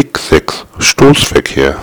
Kick sechs Stoßverkehr.